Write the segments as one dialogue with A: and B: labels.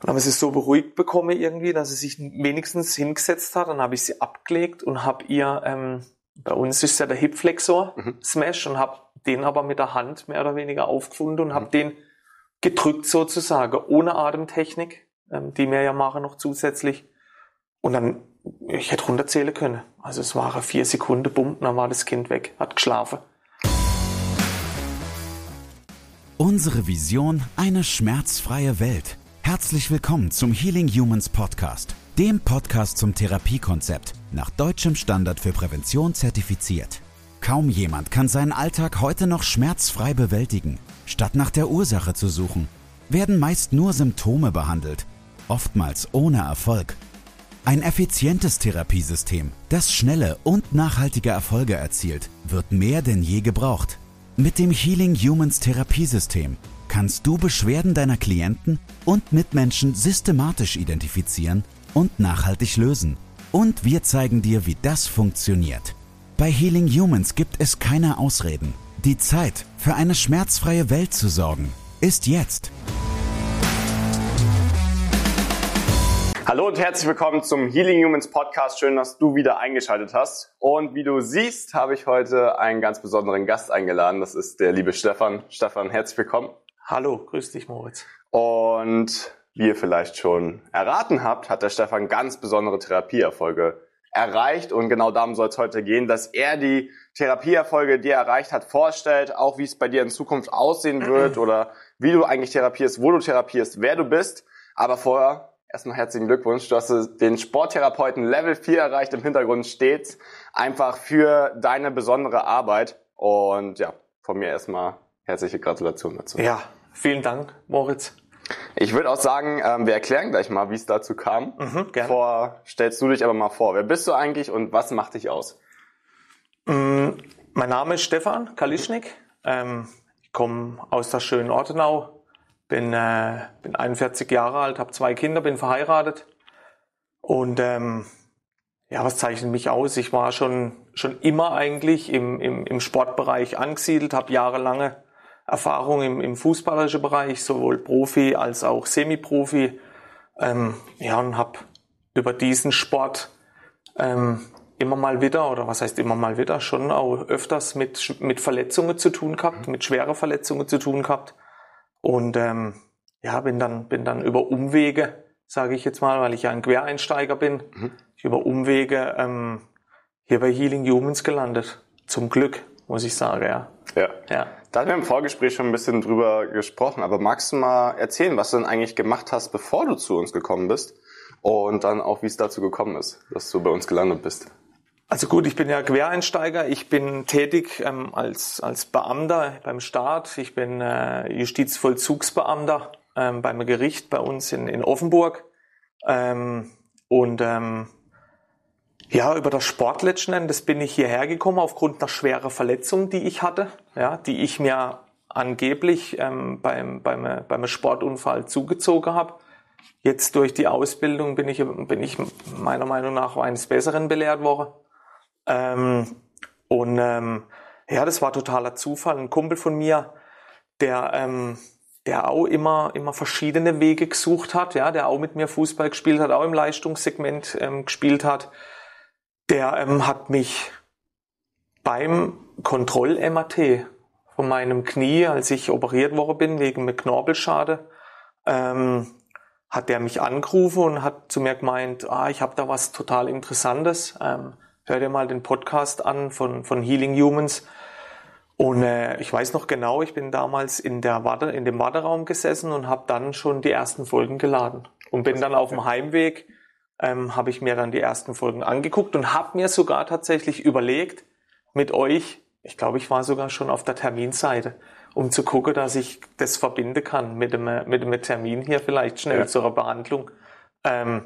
A: dann habe ich sie so beruhigt bekommen irgendwie, dass sie sich wenigstens hingesetzt hat. Dann habe ich sie abgelegt und habe ihr, ähm, bei uns ist ja der Hipflexor mhm. Smash und habe den aber mit der Hand mehr oder weniger aufgefunden und mhm. habe den gedrückt sozusagen, ohne Atemtechnik, ähm, die wir ja machen noch zusätzlich. Und dann, ich hätte runterzählen können. Also es waren vier Sekunden, bumm, dann war das Kind weg, hat geschlafen.
B: Unsere Vision, eine schmerzfreie Welt. Herzlich willkommen zum Healing Humans Podcast, dem Podcast zum Therapiekonzept, nach deutschem Standard für Prävention zertifiziert. Kaum jemand kann seinen Alltag heute noch schmerzfrei bewältigen. Statt nach der Ursache zu suchen, werden meist nur Symptome behandelt, oftmals ohne Erfolg. Ein effizientes Therapiesystem, das schnelle und nachhaltige Erfolge erzielt, wird mehr denn je gebraucht. Mit dem Healing Humans Therapiesystem kannst du Beschwerden deiner Klienten und Mitmenschen systematisch identifizieren und nachhaltig lösen. Und wir zeigen dir, wie das funktioniert. Bei Healing Humans gibt es keine Ausreden. Die Zeit, für eine schmerzfreie Welt zu sorgen, ist jetzt.
C: Hallo und herzlich willkommen zum Healing Humans Podcast. Schön, dass du wieder eingeschaltet hast. Und wie du siehst, habe ich heute einen ganz besonderen Gast eingeladen. Das ist der liebe Stefan. Stefan, herzlich willkommen.
A: Hallo, grüß dich, Moritz.
C: Und wie ihr vielleicht schon erraten habt, hat der Stefan ganz besondere Therapieerfolge erreicht. Und genau darum soll es heute gehen, dass er die Therapieerfolge, die er erreicht hat, vorstellt, auch wie es bei dir in Zukunft aussehen wird oder wie du eigentlich therapierst, wo du therapierst, wer du bist. Aber vorher Erstmal herzlichen Glückwunsch. Du hast den Sporttherapeuten Level 4 erreicht. Im Hintergrund steht einfach für deine besondere Arbeit. Und ja, von mir erstmal herzliche Gratulation dazu.
A: Ja, vielen Dank, Moritz.
C: Ich würde auch sagen, ähm, wir erklären gleich mal, wie es dazu kam. Mhm, gerne. Vor, stellst du dich aber mal vor. Wer bist du eigentlich und was macht dich aus?
A: Mm, mein Name ist Stefan Kalischnik. Ähm, ich komme aus der schönen Ortenau, bin, äh, bin 41 Jahre alt, habe zwei Kinder, bin verheiratet. Und ähm, ja, was zeichnet mich aus? Ich war schon, schon immer eigentlich im, im, im Sportbereich angesiedelt, habe jahrelange Erfahrung im, im fußballerischen Bereich, sowohl Profi als auch Semi-Profi. Ähm, ja, und habe über diesen Sport ähm, immer mal wieder, oder was heißt immer mal wieder, schon auch öfters mit, mit Verletzungen zu tun gehabt, mit schweren Verletzungen zu tun gehabt. Und ähm, ja, bin dann, bin dann über Umwege, sage ich jetzt mal, weil ich ja ein Quereinsteiger bin, mhm. über Umwege ähm, hier bei Healing Humans gelandet. Zum Glück, muss ich sagen, ja.
C: Ja. ja. Da hatten wir im Vorgespräch schon ein bisschen drüber gesprochen, aber magst du mal erzählen, was du denn eigentlich gemacht hast, bevor du zu uns gekommen bist? Und dann auch, wie es dazu gekommen ist, dass du bei uns gelandet bist.
A: Also gut, ich bin ja Quereinsteiger. Ich bin tätig ähm, als, als Beamter beim Staat. Ich bin äh, Justizvollzugsbeamter ähm, beim Gericht bei uns in, in Offenburg. Ähm, und ähm, ja, über das Sport letzten Endes bin ich hierher gekommen aufgrund einer schweren Verletzung, die ich hatte, ja, die ich mir angeblich ähm, beim, beim, beim Sportunfall zugezogen habe. Jetzt durch die Ausbildung bin ich, bin ich meiner Meinung nach eines Besseren belehrt worden. Ähm, und ähm, ja, das war totaler Zufall. Ein Kumpel von mir, der, ähm, der auch immer, immer verschiedene Wege gesucht hat, ja, der auch mit mir Fußball gespielt hat, auch im Leistungssegment ähm, gespielt hat, der ähm, hat mich beim Kontroll-MAT von meinem Knie, als ich operiert worden bin wegen einem Knorpelschade, ähm, hat der mich angerufen und hat zu mir gemeint, ah, ich habe da was total Interessantes. Ähm, hör dir mal den Podcast an von, von Healing Humans. Und äh, ich weiß noch genau, ich bin damals in, der Warte, in dem Warteraum gesessen und habe dann schon die ersten Folgen geladen. Und bin dann auf dem Heimweg, ähm, habe ich mir dann die ersten Folgen angeguckt und habe mir sogar tatsächlich überlegt, mit euch, ich glaube, ich war sogar schon auf der Terminseite, um zu gucken, dass ich das verbinden kann mit dem, mit dem Termin hier vielleicht schnell ja. zur Behandlung. Ähm,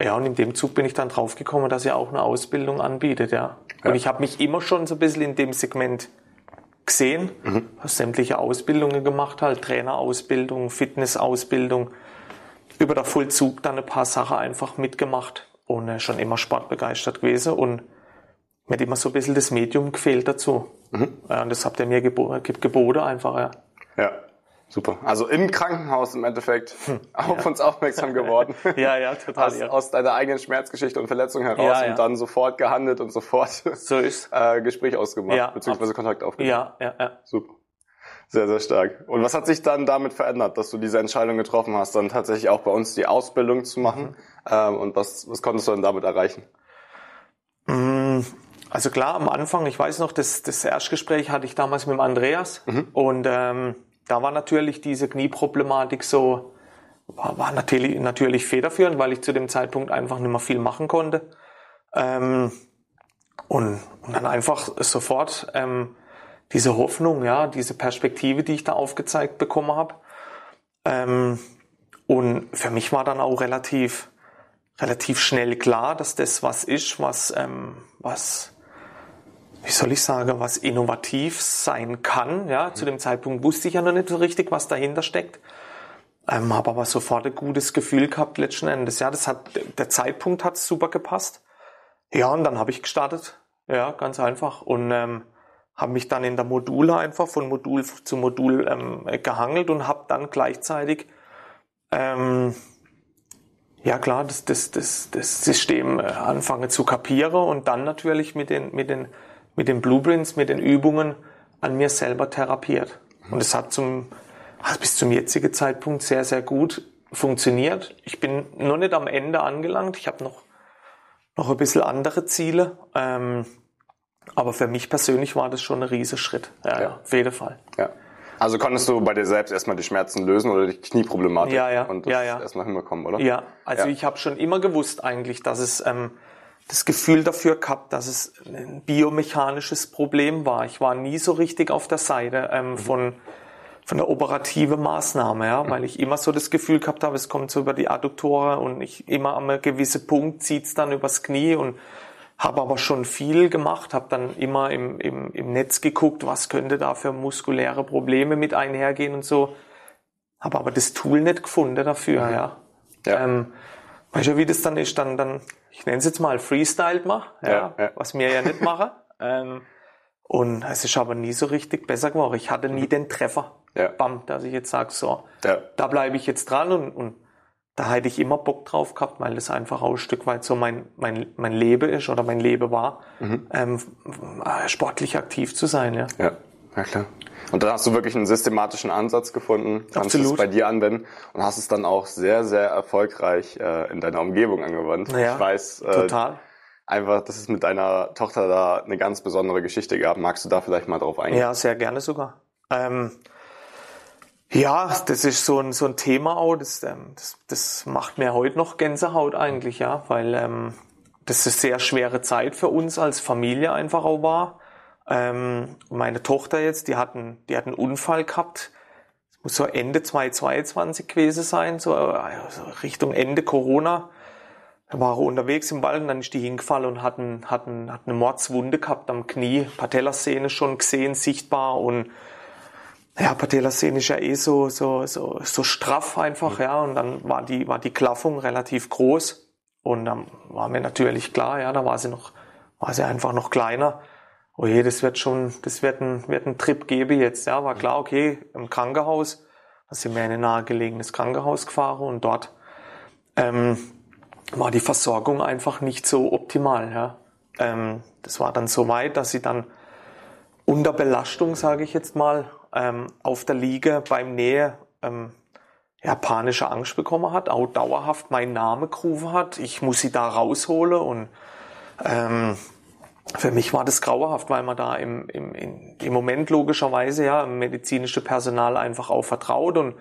A: ja, und in dem Zug bin ich dann draufgekommen, dass ihr auch eine Ausbildung anbietet, ja. ja. Und ich habe mich immer schon so ein bisschen in dem Segment gesehen, mhm. sämtliche Ausbildungen gemacht, halt Trainerausbildung, Fitnessausbildung, über der Vollzug dann ein paar Sachen einfach mitgemacht und schon immer sportbegeistert gewesen und mir hat immer so ein bisschen das Medium gefehlt dazu. Mhm. Und das habt ihr mir gebo geboten einfach, ja.
C: Ja. Super. Also im Krankenhaus im Endeffekt hm. auf ja. uns aufmerksam geworden.
A: ja, ja, total.
C: Aus, ja. aus deiner eigenen Schmerzgeschichte und Verletzung heraus ja, und dann sofort gehandelt und sofort
A: so ist.
C: äh, Gespräch ausgemacht, beziehungsweise Kontakt aufgenommen.
A: Ja, ja, ja.
C: Super. Sehr, sehr stark. Und was hat sich dann damit verändert, dass du diese Entscheidung getroffen hast, dann tatsächlich auch bei uns die Ausbildung zu machen? Mhm. Ähm, und was, was konntest du dann damit erreichen?
A: Mm, also klar, am Anfang, ich weiß noch, das, das Erstgespräch hatte ich damals mit dem Andreas mhm. und ähm, da war natürlich diese Knieproblematik so, war, war natürlich, natürlich federführend, weil ich zu dem Zeitpunkt einfach nicht mehr viel machen konnte. Ähm, und, und dann einfach sofort ähm, diese Hoffnung, ja, diese Perspektive, die ich da aufgezeigt bekommen habe. Ähm, und für mich war dann auch relativ, relativ schnell klar, dass das was ist, was, ähm, was, wie soll ich sagen, was innovativ sein kann. Ja, zu dem Zeitpunkt wusste ich ja noch nicht so richtig, was dahinter steckt. Ähm, habe aber sofort ein gutes Gefühl gehabt letzten Endes. Ja, das hat, der Zeitpunkt hat super gepasst. Ja, und dann habe ich gestartet. Ja, ganz einfach. Und ähm, habe mich dann in der Module einfach von Modul zu Modul ähm, gehangelt und habe dann gleichzeitig ähm, ja klar das, das, das, das System äh, anfangen zu kapieren und dann natürlich mit den, mit, den, mit den Blueprints, mit den Übungen an mir selber therapiert. Und es hat zum, hat bis zum jetzigen Zeitpunkt sehr, sehr gut funktioniert. Ich bin noch nicht am Ende angelangt. Ich habe noch, noch ein bisschen andere Ziele. Ähm, aber für mich persönlich war das schon ein Riesenschritt. Ja, ja. auf jeden Fall.
C: Ja. Also konntest du bei dir selbst erstmal die Schmerzen lösen oder die Knieproblematik
A: ja, ja.
C: und das
A: ja, ja.
C: erstmal hinbekommen, oder?
A: Ja, also ja. ich habe schon immer gewusst eigentlich, dass es ähm, das Gefühl dafür gehabt, dass es ein biomechanisches Problem war. Ich war nie so richtig auf der Seite ähm, mhm. von von der operativen Maßnahme, ja, weil ich immer so das Gefühl gehabt habe, es kommt so über die Adduktore und ich immer an einem gewissen Punkt zieht's dann übers Knie und habe aber schon viel gemacht, habe dann immer im, im, im Netz geguckt, was könnte da für muskuläre Probleme mit einhergehen und so. Habe aber das Tool nicht gefunden dafür, mhm. ja. ja. Ähm, weißt du, wie das dann ist, dann, dann ich nenne es jetzt mal Freestyle mal, ja, ja, ja. was mir ja nicht mache. ähm, und es ist aber nie so richtig besser geworden. Ich hatte nie mhm. den Treffer, ja. bam, dass ich jetzt sage, so, ja. da bleibe ich jetzt dran und, und da hätte ich immer Bock drauf gehabt, weil das einfach auch ein Stück weit so mein, mein, mein Leben ist oder mein Leben war, mhm. ähm, sportlich aktiv zu sein. Ja.
C: ja, ja klar. Und dann hast du wirklich einen systematischen Ansatz gefunden, kannst Absolut. es bei dir anwenden und hast es dann auch sehr, sehr erfolgreich äh, in deiner Umgebung angewandt.
A: Ja, ich weiß äh, total.
C: einfach, dass es mit deiner Tochter da eine ganz besondere Geschichte gab. Magst du da vielleicht mal drauf eingehen?
A: Ja, sehr gerne sogar. Ähm, ja, das ist so ein, so ein Thema auch, das, ähm, das, das macht mir heute noch Gänsehaut eigentlich, ja, weil ähm, das eine sehr schwere Zeit für uns als Familie einfach auch war. Ähm, meine Tochter jetzt, die hat einen, die hat einen Unfall gehabt, das muss so Ende 2022 gewesen sein, so also Richtung Ende Corona. Da war er unterwegs im Wald und dann ist die hingefallen und hat, einen, hat, einen, hat eine Mordswunde gehabt am Knie, Patellasehne schon gesehen, sichtbar und ja, Patellasehne ist ja eh so, so, so, so straff einfach, ja, und dann war die, war die Klaffung relativ groß. Und dann war mir natürlich klar, ja, da war sie noch, war sie einfach noch kleiner. Oh je, das wird schon, das wird ein, wird ein Trip geben jetzt, ja, war klar, okay, im Krankenhaus, da sind wir in ein nahegelegenes Krankenhaus gefahren und dort, ähm, war die Versorgung einfach nicht so optimal, ja. Ähm, das war dann so weit, dass sie dann unter Belastung, sage ich jetzt mal, ähm, auf der Liege beim Nähe ähm, ja, panische Angst bekommen hat, auch dauerhaft meinen Namen gerufen hat. Ich muss sie da rausholen und ähm, für mich war das grauerhaft, weil man da im, im, im Moment logischerweise ja medizinische Personal einfach auch vertraut und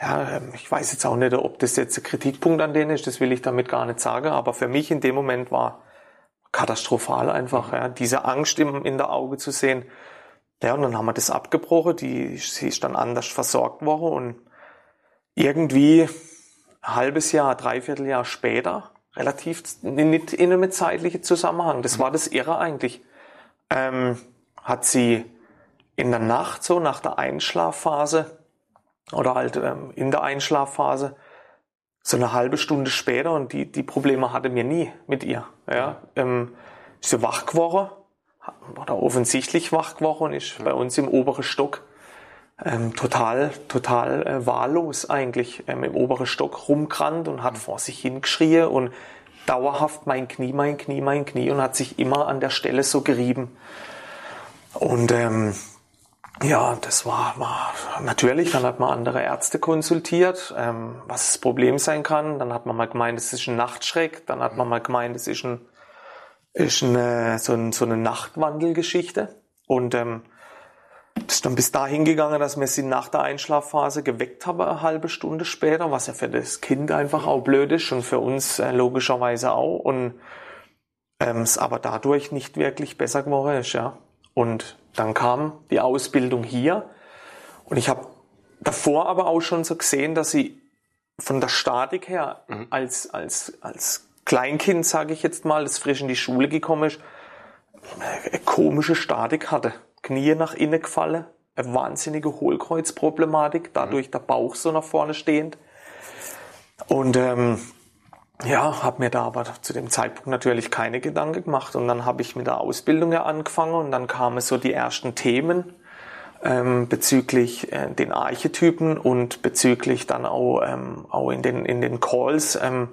A: ja, ähm, ich weiß jetzt auch nicht, ob das jetzt ein Kritikpunkt an denen ist, das will ich damit gar nicht sagen, aber für mich in dem Moment war katastrophal einfach, ja, diese Angst im, in der Auge zu sehen, ja, und dann haben wir das abgebrochen. Die, sie ist dann anders versorgt worden. Und irgendwie ein halbes Jahr, dreiviertel Jahr später, relativ nicht in einem zeitlichen Zusammenhang, das war das Irre eigentlich, ähm, hat sie in der Nacht, so nach der Einschlafphase oder halt ähm, in der Einschlafphase, so eine halbe Stunde später und die, die Probleme hatte mir nie mit ihr. Ja, ähm, ist sie wach geworden war da offensichtlich wach geworden und ist bei uns im oberen Stock ähm, total, total äh, wahllos eigentlich ähm, im oberen Stock rumgerannt und hat vor sich hingeschrien und dauerhaft mein Knie, mein Knie, mein Knie und hat sich immer an der Stelle so gerieben. Und ähm, ja, das war, war natürlich, dann hat man andere Ärzte konsultiert, ähm, was das Problem sein kann. Dann hat man mal gemeint, es ist ein Nachtschreck. Dann hat man mal gemeint, es ist, ein, ist eine, so, ein, so eine Nachtwandelgeschichte. Und ähm, das ist dann bis dahin gegangen, dass wir sie nach der Einschlafphase geweckt haben, eine halbe Stunde später, was ja für das Kind einfach auch blöd ist und für uns äh, logischerweise auch. Und ähm, es aber dadurch nicht wirklich besser geworden ist, ja. Und dann kam die Ausbildung hier und ich habe davor aber auch schon so gesehen, dass sie von der Statik her mhm. als, als, als Kleinkind, sage ich jetzt mal, das frisch in die Schule gekommen ist, eine komische Statik hatte. Knie nach innen gefallen, eine wahnsinnige Hohlkreuzproblematik, dadurch der Bauch so nach vorne stehend. Und ähm, ja, habe mir da aber zu dem Zeitpunkt natürlich keine Gedanken gemacht. Und dann habe ich mit der Ausbildung ja angefangen und dann kamen so die ersten Themen ähm, bezüglich äh, den Archetypen und bezüglich dann auch, ähm, auch in, den, in den Calls, ähm,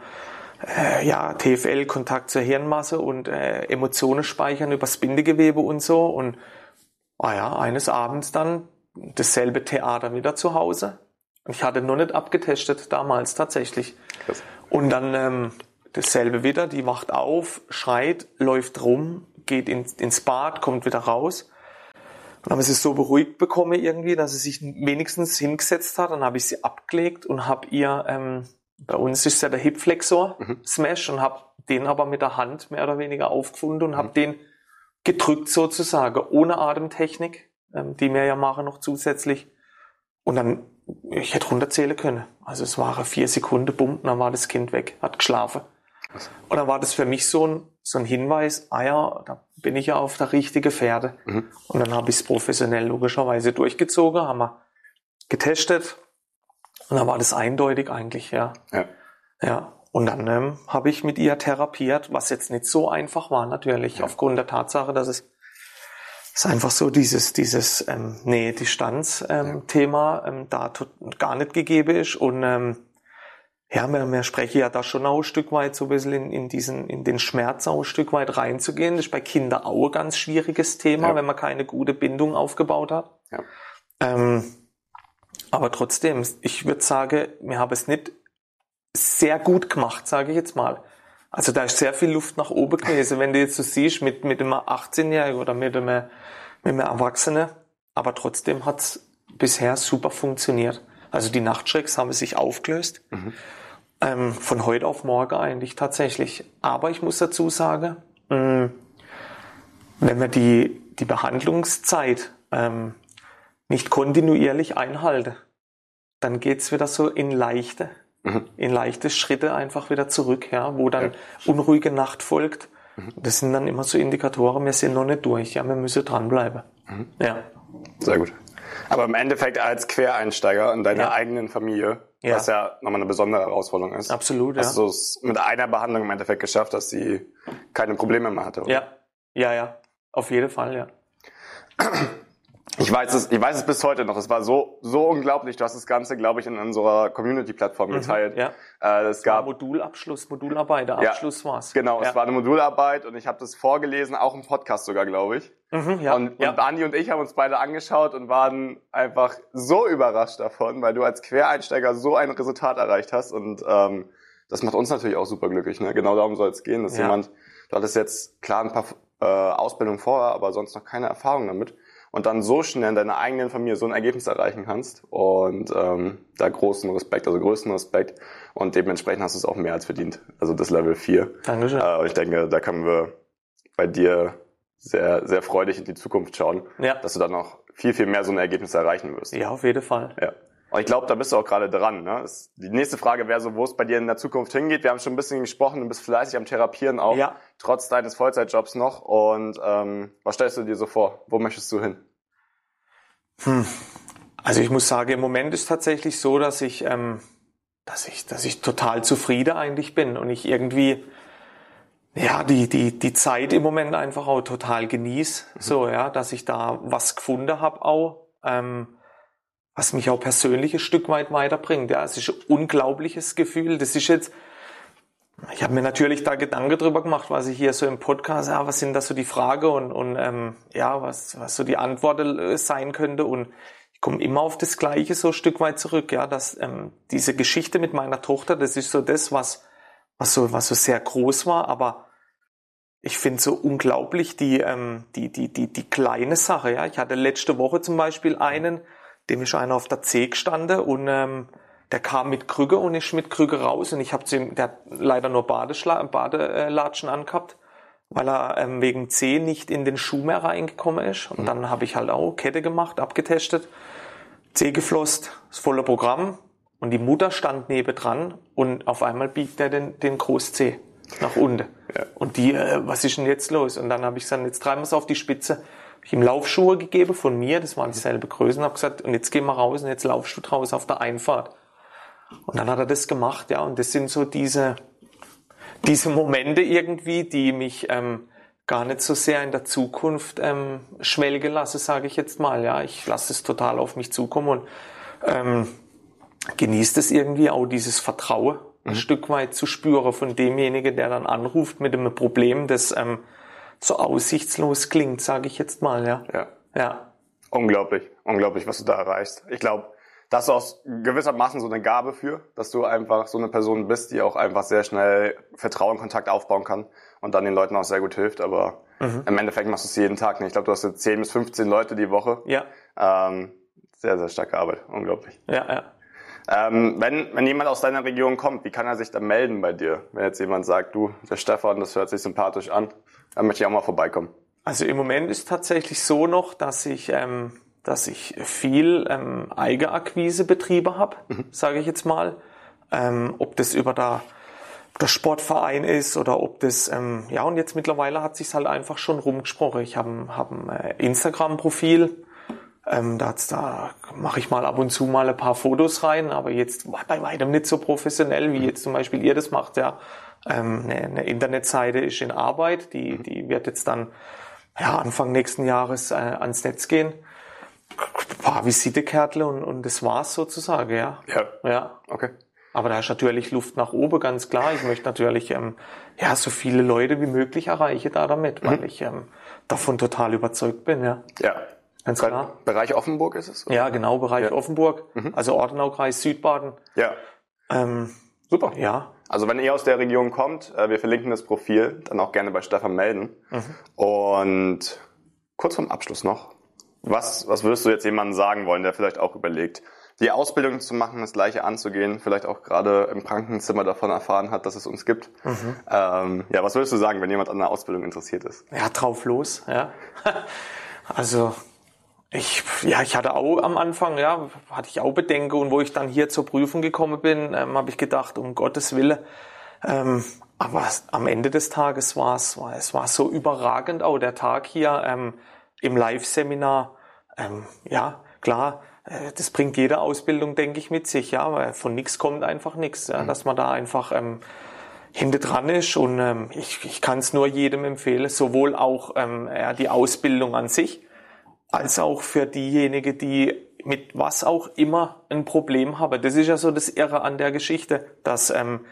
A: äh, ja, TFL, Kontakt zur Hirnmasse und äh, Emotionen speichern übers Bindegewebe und so. Und ah ja, eines Abends dann dasselbe Theater wieder zu Hause. Ich hatte noch nicht abgetestet damals tatsächlich. Krass. Und dann ähm, dasselbe wieder, die wacht auf, schreit, läuft rum, geht in, ins Bad, kommt wieder raus. Und dann habe ich sie so beruhigt bekommen irgendwie, dass sie sich wenigstens hingesetzt hat. Dann habe ich sie abgelegt und habe ihr, ähm, bei uns ist ja der Hipflexor mhm. Smash und habe den aber mit der Hand mehr oder weniger aufgefunden und habe mhm. den gedrückt sozusagen, ohne Atemtechnik, ähm, die wir ja machen noch zusätzlich. Und dann ich hätte runterzählen können. Also es waren vier Sekunden, bumm, dann war das Kind weg, hat geschlafen. Und dann war das für mich so ein, so ein Hinweis, ah ja, da bin ich ja auf der richtigen Pferde. Mhm. Und dann habe ich es professionell logischerweise durchgezogen, haben wir getestet und dann war das eindeutig eigentlich, ja. Ja. ja. Und dann ähm, habe ich mit ihr therapiert, was jetzt nicht so einfach war natürlich, ja. aufgrund der Tatsache, dass es ist einfach so dieses, dieses ähm, Nähe-Distanz-Thema ähm, ähm, da gar nicht gegeben ist. Und ähm, ja, wir, wir sprechen ja da schon auch ein Stück weit so ein bisschen in, in, diesen, in den Schmerz auch ein Stück weit reinzugehen. Das ist bei Kindern auch ein ganz schwieriges Thema, ja. wenn man keine gute Bindung aufgebaut hat. Ja. Ähm, aber trotzdem, ich würde sagen, wir haben es nicht sehr gut gemacht, sage ich jetzt mal. Also da ist sehr viel Luft nach oben gewesen, wenn du jetzt so siehst, mit, mit einem 18-Jährigen oder mit einem, mit einem Erwachsenen. Aber trotzdem hat's bisher super funktioniert. Also die Nachtschrecks haben sich aufgelöst. Mhm. Ähm, von heute auf morgen eigentlich tatsächlich. Aber ich muss dazu sagen, mh, mm, wenn wir die, die Behandlungszeit ähm, nicht kontinuierlich einhalten, dann geht's wieder so in leichte mhm. in leichte Schritte einfach wieder zurück, ja, wo dann ja. unruhige Nacht folgt. Mhm. Das sind dann immer so Indikatoren, wir sind noch nicht durch, ja, wir müssen dranbleiben. Mhm. Ja.
C: Sehr gut. Aber im Endeffekt als Quereinsteiger in deiner ja. eigenen Familie, ja. was ja nochmal eine besondere Herausforderung ist.
A: Absolut,
C: ja. Hast du es mit einer Behandlung im Endeffekt geschafft, dass sie keine Probleme mehr hatte, oder?
A: Ja, ja, ja. Auf jeden Fall, ja.
C: Ich weiß es, ich weiß es bis heute noch. Es war so, so unglaublich. Du hast das Ganze, glaube ich, in unserer Community-Plattform mhm, geteilt.
A: Ja. Äh, es gab Modulabschluss, Modularbeit, der Abschluss
C: ja,
A: war's.
C: Genau, ja. es war eine Modularbeit und ich habe das vorgelesen, auch im Podcast sogar, glaube ich. Mhm, ja, und, ja. und Andi und ich haben uns beide angeschaut und waren einfach so überrascht davon, weil du als Quereinsteiger so ein Resultat erreicht hast und ähm, das macht uns natürlich auch super glücklich. Ne? Genau darum soll es gehen, dass ja. jemand, du hattest jetzt klar ein paar äh, Ausbildungen vorher, aber sonst noch keine Erfahrung damit und dann so schnell in deiner eigenen Familie so ein Ergebnis erreichen kannst. Und ähm, da großen Respekt, also größten Respekt. Und dementsprechend hast du es auch mehr als verdient. Also das Level 4.
A: Dankeschön.
C: Äh, ich denke, da können wir bei dir sehr, sehr freudig in die Zukunft schauen, ja. dass du dann noch viel, viel mehr so ein Ergebnis erreichen wirst.
A: Ja, auf jeden Fall.
C: Ja. Und ich glaube, da bist du auch gerade dran. Ne? Die nächste Frage wäre so, wo es bei dir in der Zukunft hingeht. Wir haben schon ein bisschen gesprochen, du bist fleißig am Therapieren auch, ja. trotz deines Vollzeitjobs noch. Und ähm, was stellst du dir so vor? Wo möchtest du hin?
A: Hm. Also ich muss sagen, im Moment ist tatsächlich so, dass ich, ähm, dass ich, dass ich total zufrieden eigentlich bin und ich irgendwie ja die die die Zeit im Moment einfach auch total genieße, mhm. so ja, dass ich da was gefunden habe auch. Ähm, was mich auch persönlich ein Stück weit weiterbringt. Ja, es ist ein unglaubliches Gefühl. Das ist jetzt, ich habe mir natürlich da Gedanken drüber gemacht, was ich hier so im Podcast, ja, was sind da so die Frage und, und ähm, ja, was, was so die Antwort äh, sein könnte. Und ich komme immer auf das Gleiche so ein Stück weit zurück, ja, dass ähm, diese Geschichte mit meiner Tochter, das ist so das, was, was so, was so sehr groß war, aber ich finde so unglaublich die, ähm, die, die, die, die kleine Sache. Ja, ich hatte letzte Woche zum Beispiel einen, dem ist einer auf der C gestanden und ähm, der kam mit Krüge und ist mit Krüge raus und ich habe zu ihm, der hat leider nur Badeschla Badelatschen angehabt, weil er ähm, wegen C nicht in den Schuh mehr reingekommen ist. Und mhm. dann habe ich halt auch Kette gemacht, abgetestet, C geflosst, das volle Programm und die Mutter stand nebendran und auf einmal biegt er den, den Groß C nach unten. Ja. Und die, äh, was ist denn jetzt los? Und dann habe ich gesagt, jetzt treiben wir es auf die Spitze ich ihm Laufschuhe gegeben von mir, das waren dieselbe Größe, und habe gesagt, und jetzt gehen wir raus und jetzt laufst du draußen auf der Einfahrt. Und dann hat er das gemacht, ja, und das sind so diese, diese Momente irgendwie, die mich ähm, gar nicht so sehr in der Zukunft ähm, schwelgen lassen, sage ich jetzt mal. Ja, ich lasse es total auf mich zukommen und ähm, genieße es irgendwie auch dieses Vertrauen mhm. ein Stück weit zu spüren von demjenigen, der dann anruft mit einem Problem, das ähm, so aussichtslos klingt, sage ich jetzt mal, ja.
C: Ja. Ja. Unglaublich, unglaublich, was du da erreichst. Ich glaube, da hast du aus gewissermaßen so eine Gabe für, dass du einfach so eine Person bist, die auch einfach sehr schnell Vertrauen, Kontakt aufbauen kann und dann den Leuten auch sehr gut hilft. Aber mhm. im Endeffekt machst du es jeden Tag nicht. Ich glaube, du hast jetzt 10 bis 15 Leute die Woche.
A: Ja.
C: Ähm, sehr, sehr starke Arbeit. Unglaublich.
A: Ja, ja.
C: Ähm, wenn, wenn jemand aus deiner Region kommt, wie kann er sich da melden bei dir? Wenn jetzt jemand sagt, du, der Stefan, das hört sich sympathisch an, dann möchte ich auch mal vorbeikommen.
A: Also im Moment ist tatsächlich so noch, dass ich, ähm, dass ich viel ähm, Eigenakquise-Betriebe habe, mhm. sage ich jetzt mal. Ähm, ob das über der, der Sportverein ist oder ob das, ähm, ja, und jetzt mittlerweile hat sich halt einfach schon rumgesprochen. Ich habe hab ein äh, Instagram-Profil, ähm, da, da mache ich mal ab und zu mal ein paar Fotos rein, aber jetzt bei weitem nicht so professionell, wie jetzt zum Beispiel ihr das macht. Ja, ähm, eine, eine Internetseite ist in Arbeit, die, mhm. die wird jetzt dann ja, Anfang nächsten Jahres äh, ans Netz gehen. Ein paar Visitekärtle und, und das war's sozusagen, ja.
C: Ja.
A: Ja. Okay. Aber da ist natürlich Luft nach oben, ganz klar. Ich möchte natürlich ähm, ja so viele Leute wie möglich erreichen da damit, weil mhm. ich ähm, davon total überzeugt bin, ja.
C: Ja, Ganz klar. Bereich Offenburg ist es?
A: Oder? Ja, genau, Bereich ja. Offenburg. Mhm. Also Ortenaukreis, Südbaden.
C: Ja. Ähm, Super. Ja. Also wenn ihr aus der Region kommt, äh, wir verlinken das Profil, dann auch gerne bei Stefan melden. Mhm. Und kurz vom Abschluss noch. Was, was würdest du jetzt jemandem sagen wollen, der vielleicht auch überlegt, die Ausbildung zu machen, das Gleiche anzugehen, vielleicht auch gerade im Krankenzimmer davon erfahren hat, dass es uns gibt. Mhm. Ähm, ja, was würdest du sagen, wenn jemand an der Ausbildung interessiert ist?
A: Ja, drauf los. Ja. also ich, ja, ich hatte auch am Anfang, ja, hatte ich auch Bedenken und wo ich dann hier zur Prüfung gekommen bin, ähm, habe ich gedacht, um Gottes Wille. Ähm, aber am Ende des Tages war es, war, es war so überragend auch der Tag hier ähm, im Live-Seminar. Ähm, ja, klar, äh, das bringt jede Ausbildung, denke ich, mit sich, ja, weil von nichts kommt einfach nichts, ja, mhm. dass man da einfach ähm, hinter dran ist und ähm, ich, ich kann es nur jedem empfehlen, sowohl auch ähm, ja, die Ausbildung an sich, als auch für diejenigen, die mit was auch immer ein Problem haben. Das ist ja so das Irre an der Geschichte, dass ähm,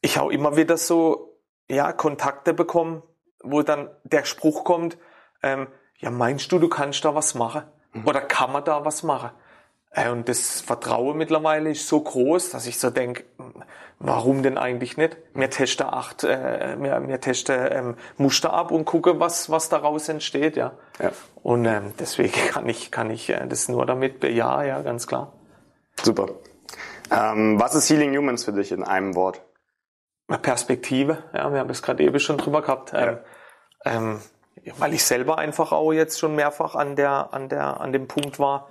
A: ich auch immer wieder so ja Kontakte bekomme, wo dann der Spruch kommt, ähm, ja meinst du, du kannst da was machen? Mhm. Oder kann man da was machen? Äh, und das Vertrauen mittlerweile ist so groß, dass ich so denke, warum denn eigentlich nicht? Mir teste acht, äh, mir, mir teste ähm, Muster ab und gucke, was, was daraus entsteht, ja. ja. Und ähm, deswegen kann ich, kann ich äh, das nur damit bejahen, ja, ganz klar.
C: Super. Ähm, was ist Healing Humans für dich in einem Wort?
A: Perspektive, ja, wir haben es gerade eben schon drüber gehabt. Ähm, ja. ähm, weil ich selber einfach auch jetzt schon mehrfach an der, an der, an dem Punkt war,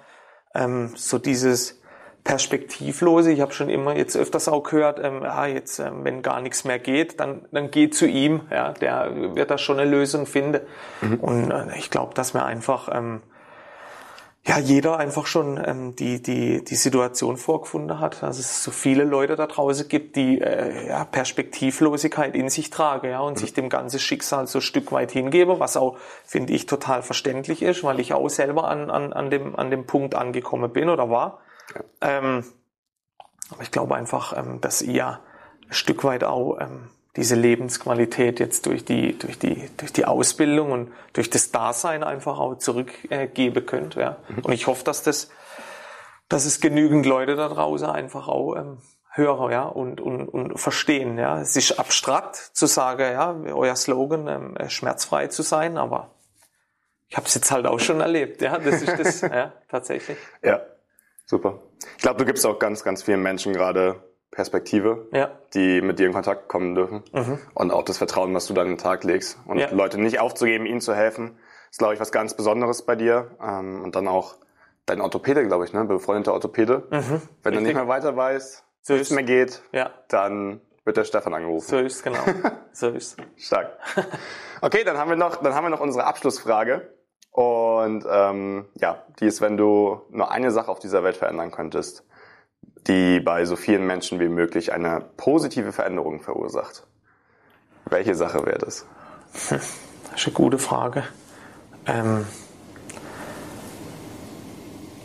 A: ähm, so dieses Perspektivlose. Ich habe schon immer jetzt öfters auch gehört, ähm, ja, jetzt, ähm, wenn gar nichts mehr geht, dann, dann geht zu ihm. Ja, der wird da schon eine Lösung finden. Mhm. Und äh, ich glaube, dass wir einfach ähm, ja, jeder einfach schon ähm, die, die, die Situation vorgefunden hat, dass es so viele Leute da draußen gibt, die äh, ja, Perspektivlosigkeit in sich tragen ja, und mhm. sich dem ganzen Schicksal so ein Stück weit hingeben, was auch, finde ich, total verständlich ist, weil ich auch selber an, an, an, dem, an dem Punkt angekommen bin oder war. Ähm, aber ich glaube einfach, ähm, dass ihr ein Stück weit auch ähm, diese Lebensqualität jetzt durch die, durch die, durch die Ausbildung und durch das Dasein einfach auch zurückgeben könnt. Ja. Mhm. Und ich hoffe, dass das, dass es genügend Leute da draußen einfach auch ähm, hören ja, und, und, und verstehen. Ja. Es ist abstrakt zu sagen, ja, euer Slogan, ähm, äh, schmerzfrei zu sein, aber ich habe es jetzt halt auch schon erlebt. Ja, das ist das ja, tatsächlich.
C: Ja, super. Ich glaube, du gibst auch ganz, ganz vielen Menschen gerade Perspektive, ja. die mit dir in Kontakt kommen dürfen. Mhm. Und auch das Vertrauen, was du dann in den Tag legst. Und ja. Leute nicht aufzugeben, ihnen zu helfen, ist, glaube ich, was ganz Besonderes bei dir. Ähm, und dann auch dein Orthopäde, glaube ich, ne? befreundeter Orthopäde. Mhm. Wenn er nicht mehr weiter weiß, so es mehr geht, ja. dann wird der Stefan angerufen.
A: So ist genau. So ist
C: Stark. Okay, dann haben wir noch, dann haben wir noch unsere Abschlussfrage. Und ähm, ja, die ist, wenn du nur eine Sache auf dieser Welt verändern könntest, die bei so vielen Menschen wie möglich eine positive Veränderung verursacht. Welche Sache wäre das?
A: Das ist eine gute Frage. Ähm,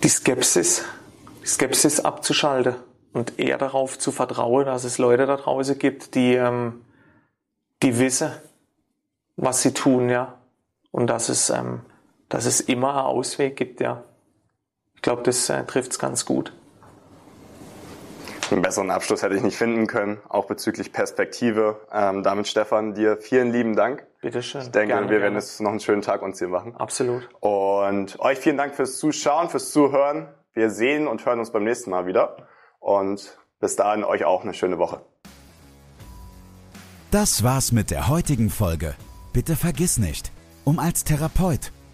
A: die Skepsis, die Skepsis abzuschalten und eher darauf zu vertrauen, dass es Leute da draußen gibt, die, ähm, die wissen, was sie tun, ja. Und dass es, ähm, dass es immer einen Ausweg gibt, ja. Ich glaube, das äh, trifft es ganz gut.
C: Einen besseren Abschluss hätte ich nicht finden können, auch bezüglich Perspektive. Ähm, damit, Stefan, dir vielen lieben Dank.
A: Bitteschön.
C: Ich denke, gerne, wir werden jetzt noch einen schönen Tag uns hier machen.
A: Absolut.
C: Und euch vielen Dank fürs Zuschauen, fürs Zuhören. Wir sehen und hören uns beim nächsten Mal wieder. Und bis dahin euch auch eine schöne Woche.
B: Das war's mit der heutigen Folge. Bitte vergiss nicht, um als Therapeut,